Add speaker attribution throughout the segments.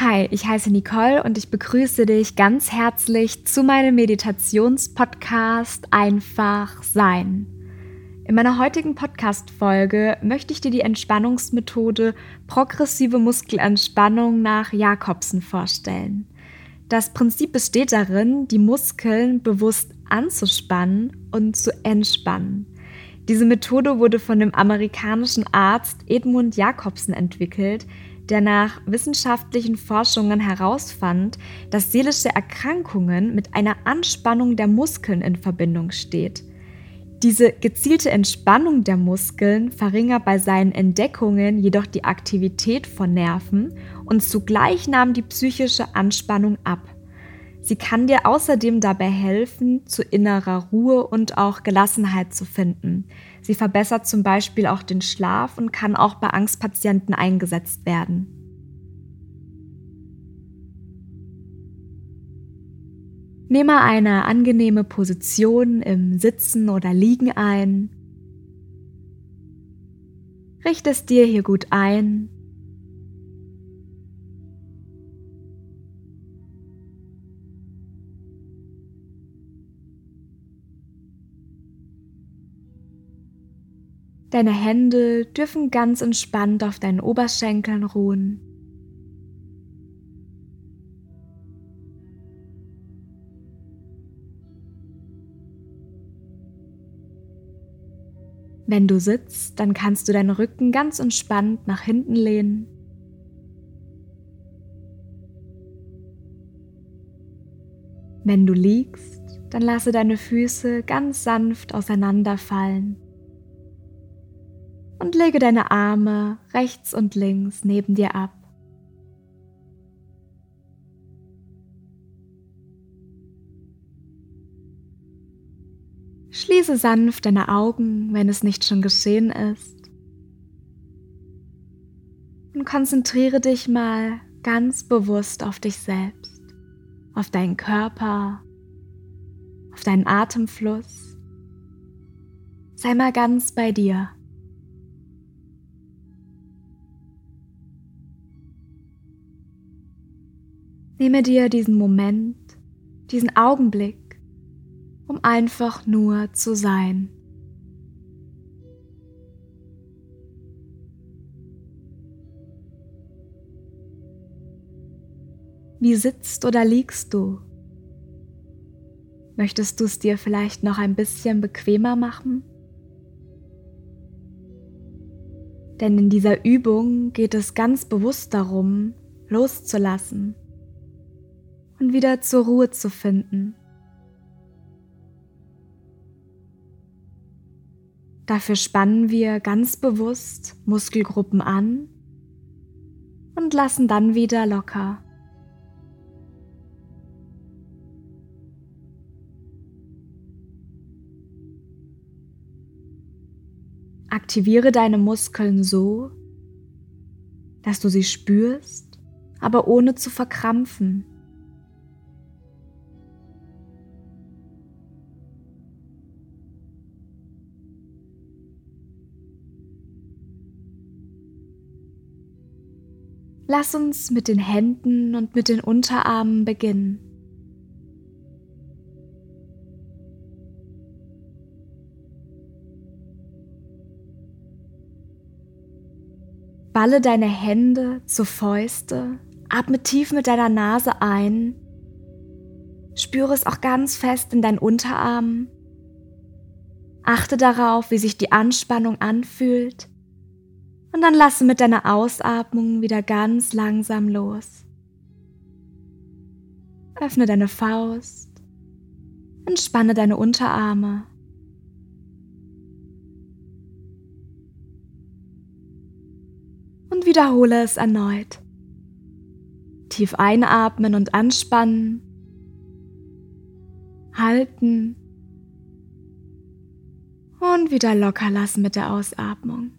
Speaker 1: Hi, ich heiße Nicole und ich begrüße dich ganz herzlich zu meinem Meditationspodcast Einfach Sein. In meiner heutigen Podcast-Folge möchte ich dir die Entspannungsmethode progressive Muskelentspannung nach Jakobsen vorstellen. Das Prinzip besteht darin, die Muskeln bewusst anzuspannen und zu entspannen. Diese Methode wurde von dem amerikanischen Arzt Edmund Jakobsen entwickelt, der nach wissenschaftlichen Forschungen herausfand, dass seelische Erkrankungen mit einer Anspannung der Muskeln in Verbindung steht. Diese gezielte Entspannung der Muskeln verringert bei seinen Entdeckungen jedoch die Aktivität von Nerven und zugleich nahm die psychische Anspannung ab. Sie kann dir außerdem dabei helfen, zu innerer Ruhe und auch Gelassenheit zu finden. Sie verbessert zum Beispiel auch den Schlaf und kann auch bei Angstpatienten eingesetzt werden. Nehme eine angenehme Position im Sitzen oder Liegen ein. Richte es dir hier gut ein Deine Hände dürfen ganz entspannt auf deinen Oberschenkeln ruhen. Wenn du sitzt, dann kannst du deinen Rücken ganz entspannt nach hinten lehnen. Wenn du liegst, dann lasse deine Füße ganz sanft auseinanderfallen und lege deine Arme rechts und links neben dir ab. Schließe sanft deine Augen, wenn es nicht schon geschehen ist. Und konzentriere dich mal ganz bewusst auf dich selbst, auf deinen Körper, auf deinen Atemfluss. Sei mal ganz bei dir. Nehme dir diesen Moment, diesen Augenblick, um einfach nur zu sein. Wie sitzt oder liegst du? Möchtest du es dir vielleicht noch ein bisschen bequemer machen? Denn in dieser Übung geht es ganz bewusst darum, loszulassen und wieder zur Ruhe zu finden. Dafür spannen wir ganz bewusst Muskelgruppen an und lassen dann wieder locker. Aktiviere deine Muskeln so, dass du sie spürst, aber ohne zu verkrampfen. Lass uns mit den Händen und mit den Unterarmen beginnen. Balle deine Hände zu Fäuste, atme tief mit deiner Nase ein, spüre es auch ganz fest in deinen Unterarmen. Achte darauf, wie sich die Anspannung anfühlt und dann lasse mit deiner Ausatmung wieder ganz langsam los. Öffne deine Faust, entspanne deine Unterarme. Und wiederhole es erneut. Tief einatmen und anspannen. Halten. Und wieder locker lassen mit der Ausatmung.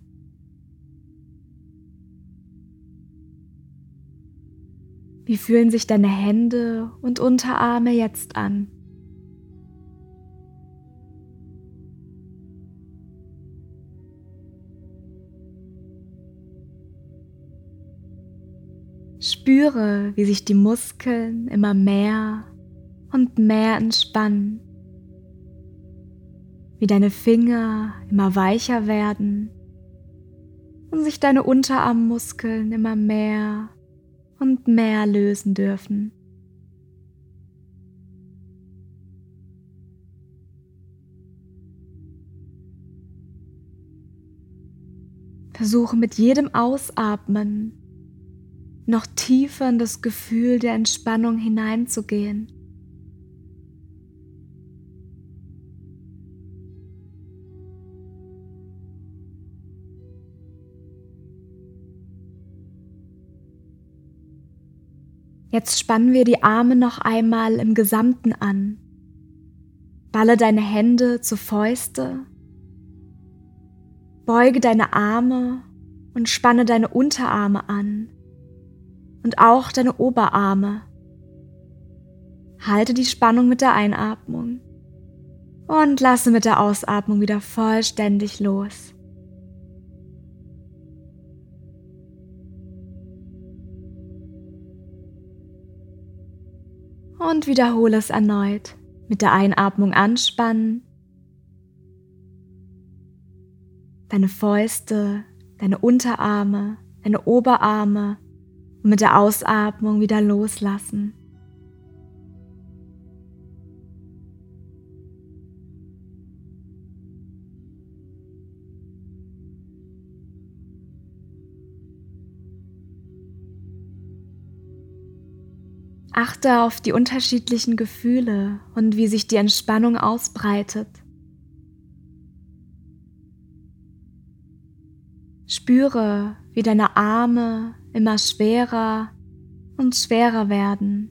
Speaker 1: Wie fühlen sich deine Hände und Unterarme jetzt an? Spüre, wie sich die Muskeln immer mehr und mehr entspannen, wie deine Finger immer weicher werden und sich deine Unterarmmuskeln immer mehr und mehr lösen dürfen. Versuche mit jedem Ausatmen noch tiefer in das Gefühl der Entspannung hineinzugehen. Jetzt spannen wir die Arme noch einmal im Gesamten an. Balle deine Hände zu Fäuste Beuge deine Arme und spanne deine Unterarme an und auch deine Oberarme. Halte die Spannung mit der Einatmung und lasse mit der Ausatmung wieder vollständig los. Und wiederhole es erneut. Mit der Einatmung anspannen deine Fäuste, deine Unterarme, deine Oberarme und mit der Ausatmung wieder loslassen. Achte auf die unterschiedlichen Gefühle und wie sich die Entspannung ausbreitet. Spüre, wie deine Arme immer schwerer und schwerer werden.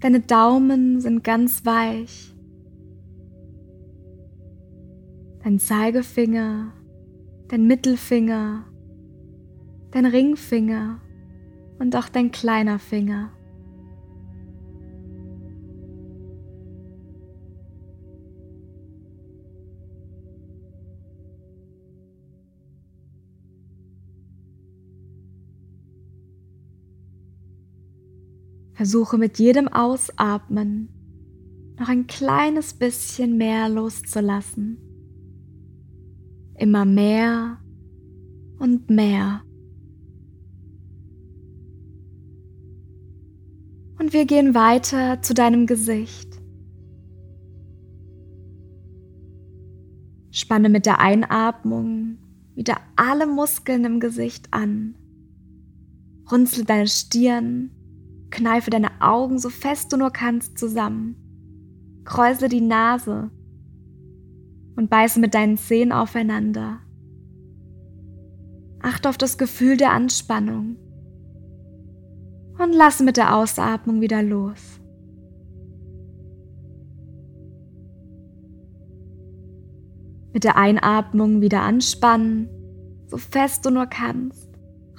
Speaker 1: Deine Daumen sind ganz weich. Dein Zeigefinger, dein Mittelfinger, dein Ringfinger und auch dein kleiner Finger. Versuche mit jedem Ausatmen noch ein kleines bisschen mehr loszulassen. Immer mehr und mehr. Und wir gehen weiter zu deinem Gesicht. Spanne mit der Einatmung wieder alle Muskeln im Gesicht an. Runzle deine Stirn Kneife deine Augen so fest du nur kannst zusammen. Kräusle die Nase und beiße mit deinen Zähnen aufeinander. Achte auf das Gefühl der Anspannung und lasse mit der Ausatmung wieder los. Mit der Einatmung wieder anspannen, so fest du nur kannst.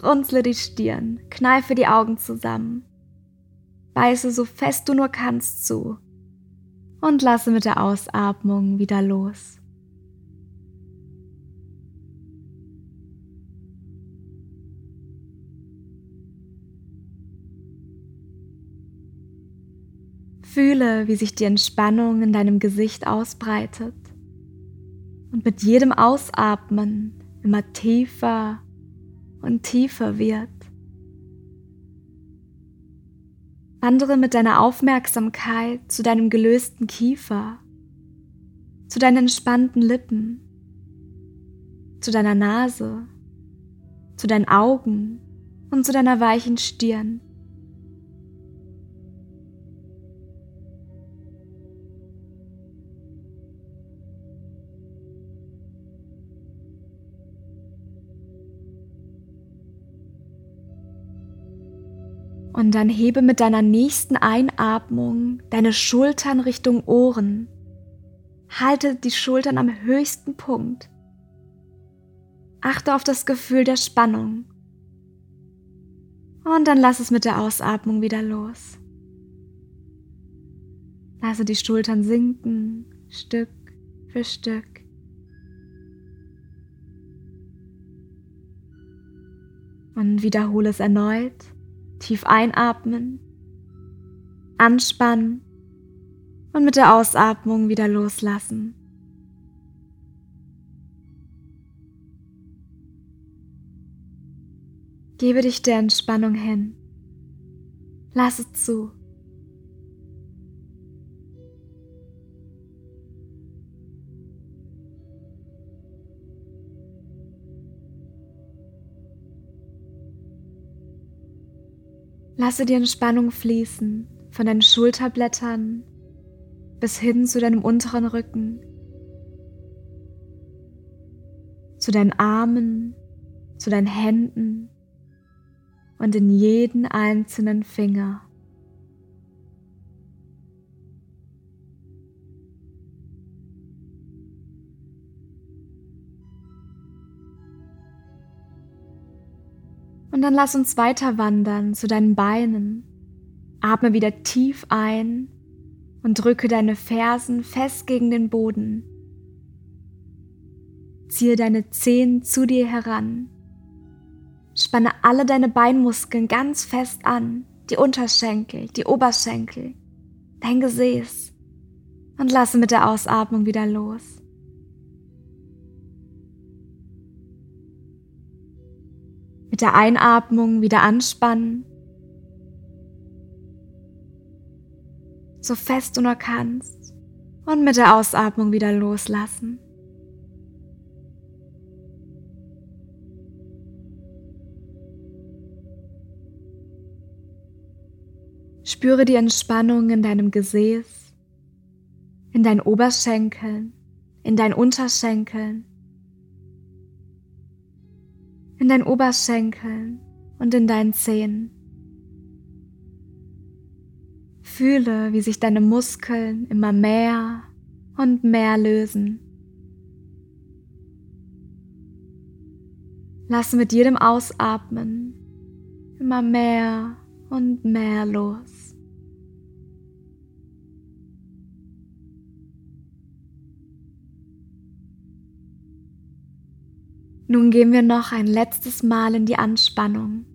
Speaker 1: Runzle die Stirn, kneife die Augen zusammen. Beiße so fest du nur kannst zu und lasse mit der Ausatmung wieder los. Fühle, wie sich die Entspannung in deinem Gesicht ausbreitet und mit jedem Ausatmen immer tiefer und tiefer wird. Wandere mit deiner Aufmerksamkeit zu deinem gelösten Kiefer, zu deinen entspannten Lippen, zu deiner Nase, zu deinen Augen und zu deiner weichen Stirn. Und dann hebe mit deiner nächsten Einatmung deine Schultern Richtung Ohren. Halte die Schultern am höchsten Punkt. Achte auf das Gefühl der Spannung. Und dann lass es mit der Ausatmung wieder los. Lasse die Schultern sinken, Stück für Stück. Und wiederhole es erneut. Tief einatmen, anspannen und mit der Ausatmung wieder loslassen. Gebe dich der Entspannung hin. Lass es zu. Lasse die Entspannung fließen von deinen Schulterblättern bis hin zu deinem unteren Rücken, zu deinen Armen, zu deinen Händen und in jeden einzelnen Finger. Und dann lass uns weiter wandern zu deinen Beinen. Atme wieder tief ein und drücke deine Fersen fest gegen den Boden. Ziehe deine Zehen zu dir heran. Spanne alle deine Beinmuskeln ganz fest an, die Unterschenkel, die Oberschenkel, dein Gesäß und lasse mit der Ausatmung wieder los. Mit der Einatmung wieder anspannen. So fest du nur kannst. Und mit der Ausatmung wieder loslassen. Spüre die Entspannung in deinem Gesäß, in deinen Oberschenkeln, in deinen Unterschenkeln in deinen Oberschenkeln und in deinen Zehen. Fühle, wie sich deine Muskeln immer mehr und mehr lösen. Lasse mit jedem Ausatmen immer mehr und mehr los. Nun gehen wir noch ein letztes Mal in die Anspannung.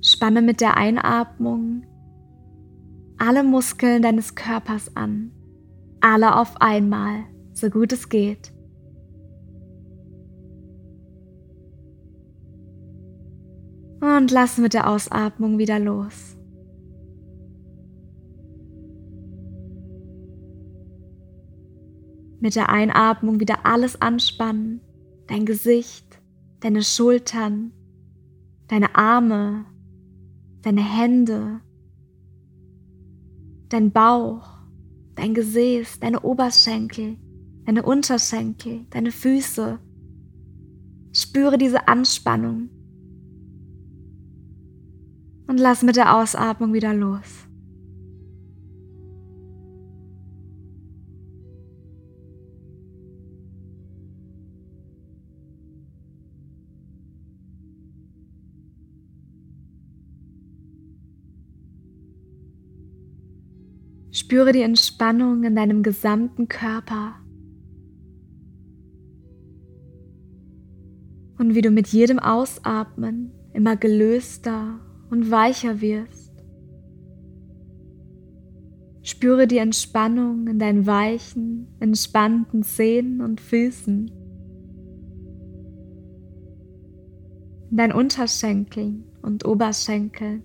Speaker 1: Spanne mit der Einatmung alle Muskeln deines Körpers an. Alle auf einmal, so gut es geht. Und lass mit der Ausatmung wieder los. Mit der Einatmung wieder alles anspannen, dein Gesicht, deine Schultern, deine Arme, deine Hände, dein Bauch, dein Gesäß, deine Oberschenkel, deine Unterschenkel, deine Füße. Spüre diese Anspannung und lass mit der Ausatmung wieder los. Spüre die Entspannung in deinem gesamten Körper. Und wie du mit jedem Ausatmen immer gelöster und weicher wirst. Spüre die Entspannung in deinen weichen, entspannten Zehen und Füßen. In deinen Unterschenkeln und Oberschenkeln.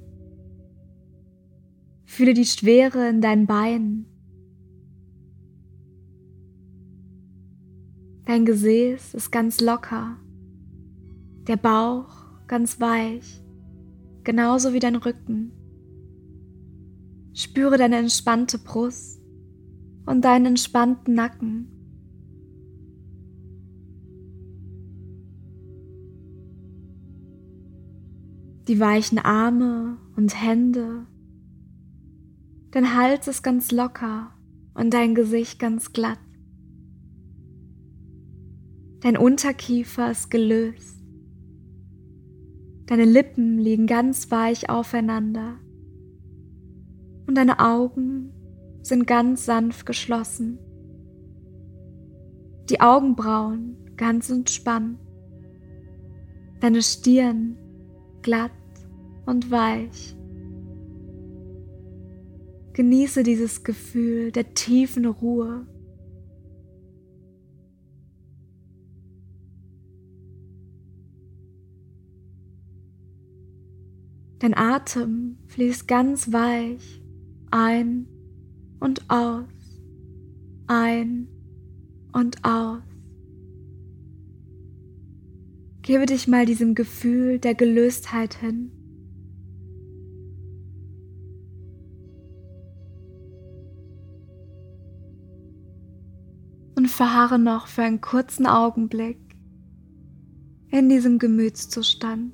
Speaker 1: Fühle die Schwere in deinen Beinen. Dein Gesäß ist ganz locker, der Bauch ganz weich, genauso wie dein Rücken. Spüre deine entspannte Brust und deinen entspannten Nacken. Die weichen Arme und Hände Dein Hals ist ganz locker und dein Gesicht ganz glatt. Dein Unterkiefer ist gelöst. Deine Lippen liegen ganz weich aufeinander. Und deine Augen sind ganz sanft geschlossen. Die Augenbrauen ganz entspannt. Deine Stirn glatt und weich. Genieße dieses Gefühl der tiefen Ruhe. Dein Atem fließt ganz weich ein und aus, ein und aus. Gebe dich mal diesem Gefühl der Gelöstheit hin. Verharre noch für einen kurzen Augenblick in diesem Gemütszustand.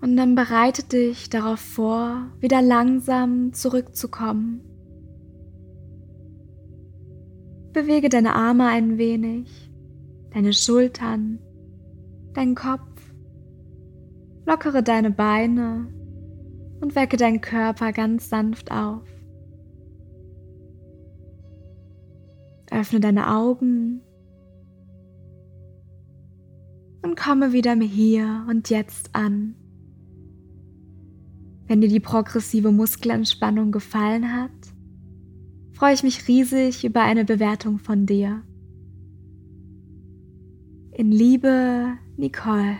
Speaker 1: Und dann bereite dich darauf vor, wieder langsam zurückzukommen. Bewege deine Arme ein wenig, deine Schultern, deinen Kopf. Lockere deine Beine und wecke deinen Körper ganz sanft auf. Öffne deine Augen und komme wieder Hier und Jetzt an. Wenn dir die progressive Muskelentspannung gefallen hat, freue ich mich riesig über eine Bewertung von dir. In Liebe, Nicole.